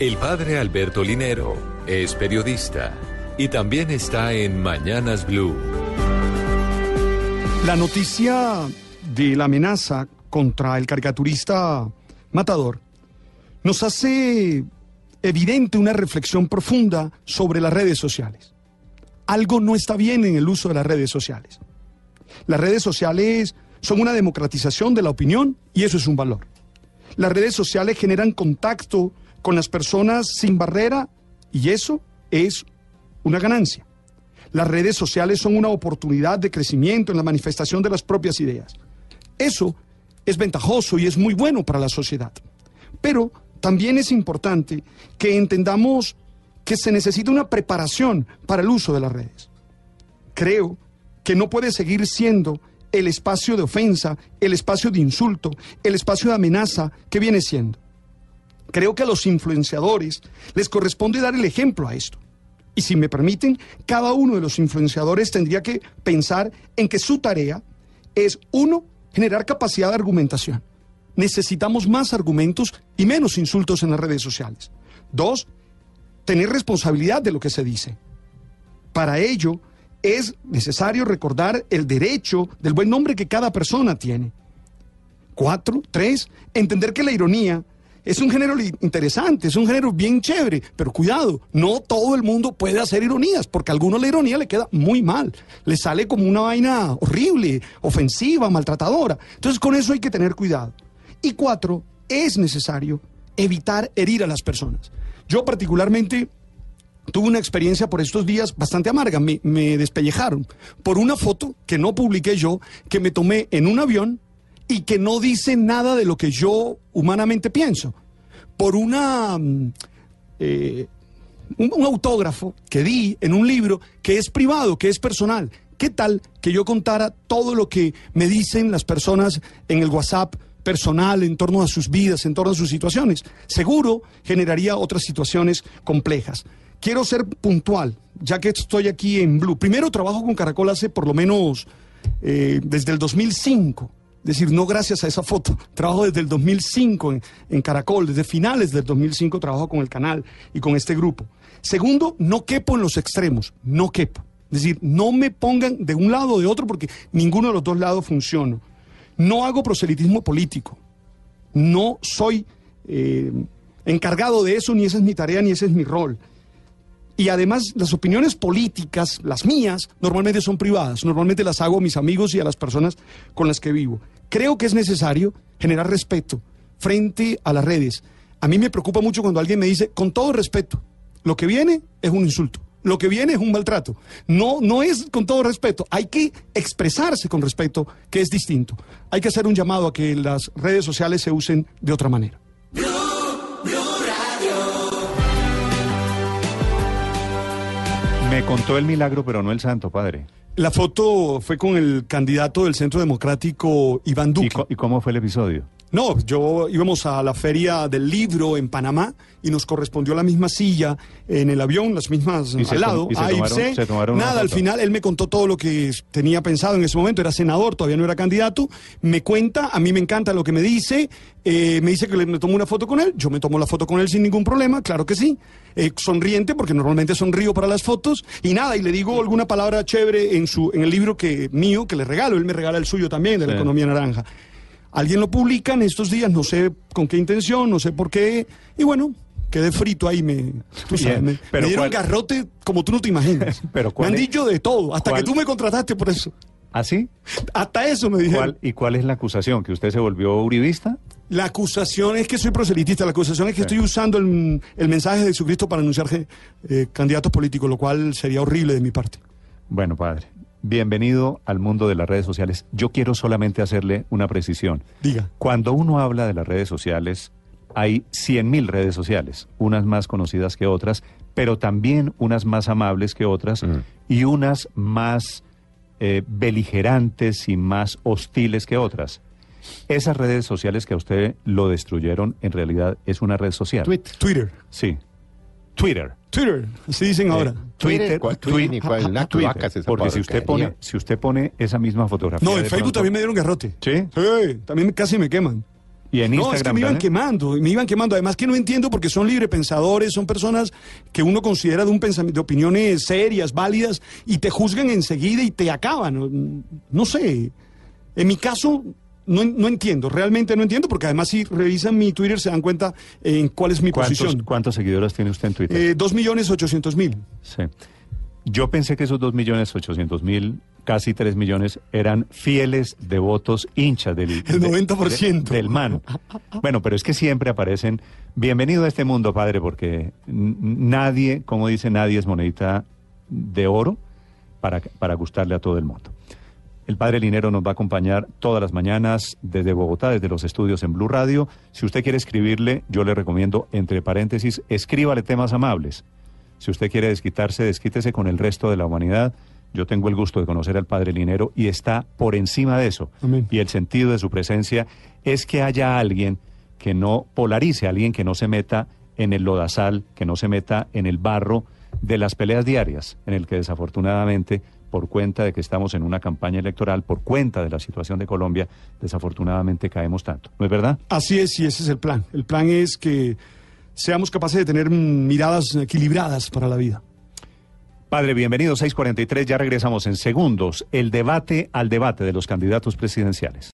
El padre Alberto Linero es periodista y también está en Mañanas Blue. La noticia de la amenaza contra el caricaturista Matador nos hace evidente una reflexión profunda sobre las redes sociales. Algo no está bien en el uso de las redes sociales. Las redes sociales son una democratización de la opinión y eso es un valor. Las redes sociales generan contacto con las personas sin barrera y eso es una ganancia. Las redes sociales son una oportunidad de crecimiento en la manifestación de las propias ideas. Eso es ventajoso y es muy bueno para la sociedad. Pero también es importante que entendamos que se necesita una preparación para el uso de las redes. Creo que no puede seguir siendo el espacio de ofensa, el espacio de insulto, el espacio de amenaza que viene siendo. Creo que a los influenciadores les corresponde dar el ejemplo a esto. Y si me permiten, cada uno de los influenciadores tendría que pensar en que su tarea es, uno, generar capacidad de argumentación. Necesitamos más argumentos y menos insultos en las redes sociales. Dos, tener responsabilidad de lo que se dice. Para ello, es necesario recordar el derecho del buen nombre que cada persona tiene. Cuatro, tres, entender que la ironía es un género interesante, es un género bien chévere, pero cuidado, no todo el mundo puede hacer ironías, porque a algunos la ironía le queda muy mal, le sale como una vaina horrible, ofensiva, maltratadora. Entonces con eso hay que tener cuidado. Y cuatro, es necesario evitar herir a las personas. Yo particularmente tuve una experiencia por estos días bastante amarga. Me, me, despellejaron por una foto que no publiqué yo, que me tomé en un avión y que no dice nada de lo que yo humanamente pienso. Por una... Eh, un, un autógrafo que di en un libro que es privado, que es personal. ¿Qué tal que yo contara todo lo que me dicen las personas en el WhatsApp personal en torno a sus vidas, en torno a sus situaciones? Seguro generaría otras situaciones complejas. Quiero ser puntual, ya que estoy aquí en Blue. Primero trabajo con Caracol hace por lo menos eh, desde el 2005. Decir, no gracias a esa foto. Trabajo desde el 2005 en, en, Caracol, desde finales del 2005 trabajo con el canal y con este grupo. Segundo, no quepo en los extremos, no quepo. Es decir, no me pongan de un lado o de otro porque ninguno de los dos lados funciona. No hago proselitismo político. No soy eh, encargado de eso, ni esa es mi tarea, ni ese es mi rol. Y además las opiniones políticas, las mías, normalmente son privadas. Normalmente las hago a mis amigos y a las personas con las que vivo. Creo que es necesario generar respeto frente a las redes. A mí me preocupa mucho cuando alguien me dice, con todo respeto, lo que viene es un insulto. Lo que viene es un maltrato. No, no es con todo respeto. Hay que expresarse con respeto, que es distinto. Hay que hacer un llamado a que las redes sociales se usen de otra manera. Me contó el milagro, pero no el santo, padre. La foto fue con el candidato del Centro Democrático, Iván Duque. ¿Y, ¿Y, cómo fue el episodio? No, yo íbamos a la feria del libro en Panamá y nos correspondió la misma silla en el avión, las mismas ¿Y al lado. Y se A tomaron, C. se tomaron Nada, al final él me contó todo lo que tenía pensado en ese momento. Era senador, todavía no era candidato. Me cuenta, a mí me encanta lo que me dice. Eh, me dice que le, me tomo una foto con él. Yo me tomo la foto con él sin ningún problema, claro que sí. Eh, sonriente, porque normalmente sonrío para las fotos. Y nada, y le digo alguna palabra chévere en, su, en el libro que mío, que le regalo. Él me regala el suyo también, de la Sí. economía naranja. Alguien lo publica en estos días, no sé con qué intención, no sé por qué. Y bueno, quedé frito ahí, me, tú sabes, Bien, me, pero me dieron ¿cuál- garrote como tú no te imaginas. Pero me ¿cuál han es- dicho de todo, hasta cuál- que tú me contrataste por eso. ¿Así? Hasta eso me dijeron. ¿Cuál, ¿Y cuál es la acusación? ¿Que usted se volvió uribista? La acusación es que soy proselitista, la acusación es que Sí. estoy usando el, el mensaje de Jesucristo para anunciar eh, candidatos políticos, lo cual sería horrible de mi parte. Bueno, padre, bienvenido al mundo de las redes sociales. Yo quiero solamente hacerle una precisión. Diga. Cuando uno habla de las redes sociales, hay 100.000 redes sociales, unas más conocidas que otras, pero también unas más amables que otras y unas más eh, beligerantes y más hostiles que otras. Esas redes sociales que a usted lo destruyeron, en realidad es una red social. Twitter. Sí. Twitter. Twitter, así dicen ahora. Twitter, ¿Cuál twi- Twitter? ¿Cuál? Una Twitter. Porque si usted pone, si usted pone esa misma fotografía. No, en Facebook pronto- también me dieron garrote. ¿Sí? Sí, también casi me queman. Y en no, Instagram es que me iban quemando, me iban quemando. Además que no entiendo porque son librepensadores, son personas que uno considera de un pensamiento, de opiniones serias, válidas, y te juzgan enseguida y te acaban. No, no sé. En mi caso, no, no entiendo, realmente no entiendo, porque además si revisan mi Twitter se dan cuenta en cuál es mi ¿Cuántos, posición. ¿Cuántos seguidores tiene usted en Twitter? Eh, Dos millones ochocientos mil. Sí. Yo pensé que esos 2.800.000, casi 3 millones, eran fieles devotos hinchas del, El de- 90%. de- del man. Bueno, pero es que siempre aparecen, bienvenido a este mundo, padre, porque nadie, como dice, nadie es monedita de oro para, para gustarle a todo el mundo. El padre Linero nos va a acompañar todas las mañanas desde Bogotá, desde los estudios en Blue Radio. Si usted quiere escribirle, yo le recomiendo, entre paréntesis, escríbale temas amables. Si usted quiere desquitarse, desquítese con el resto de la humanidad. Yo tengo el gusto de conocer al Padre Linero y está por encima de eso. Amén. Y el sentido de su presencia es que haya alguien que no polarice, alguien que no se meta en el lodazal, que no se meta en el barro de las peleas diarias, en el que desafortunadamente, por cuenta de que estamos en una campaña electoral, por cuenta de la situación de Colombia, desafortunadamente caemos tanto. ¿No es verdad? Así es, y ese es el plan. El plan es que seamos capaces de tener miradas equilibradas para la vida. Padre, bienvenido, 643, ya regresamos en segundos. El debate al debate de los candidatos presidenciales.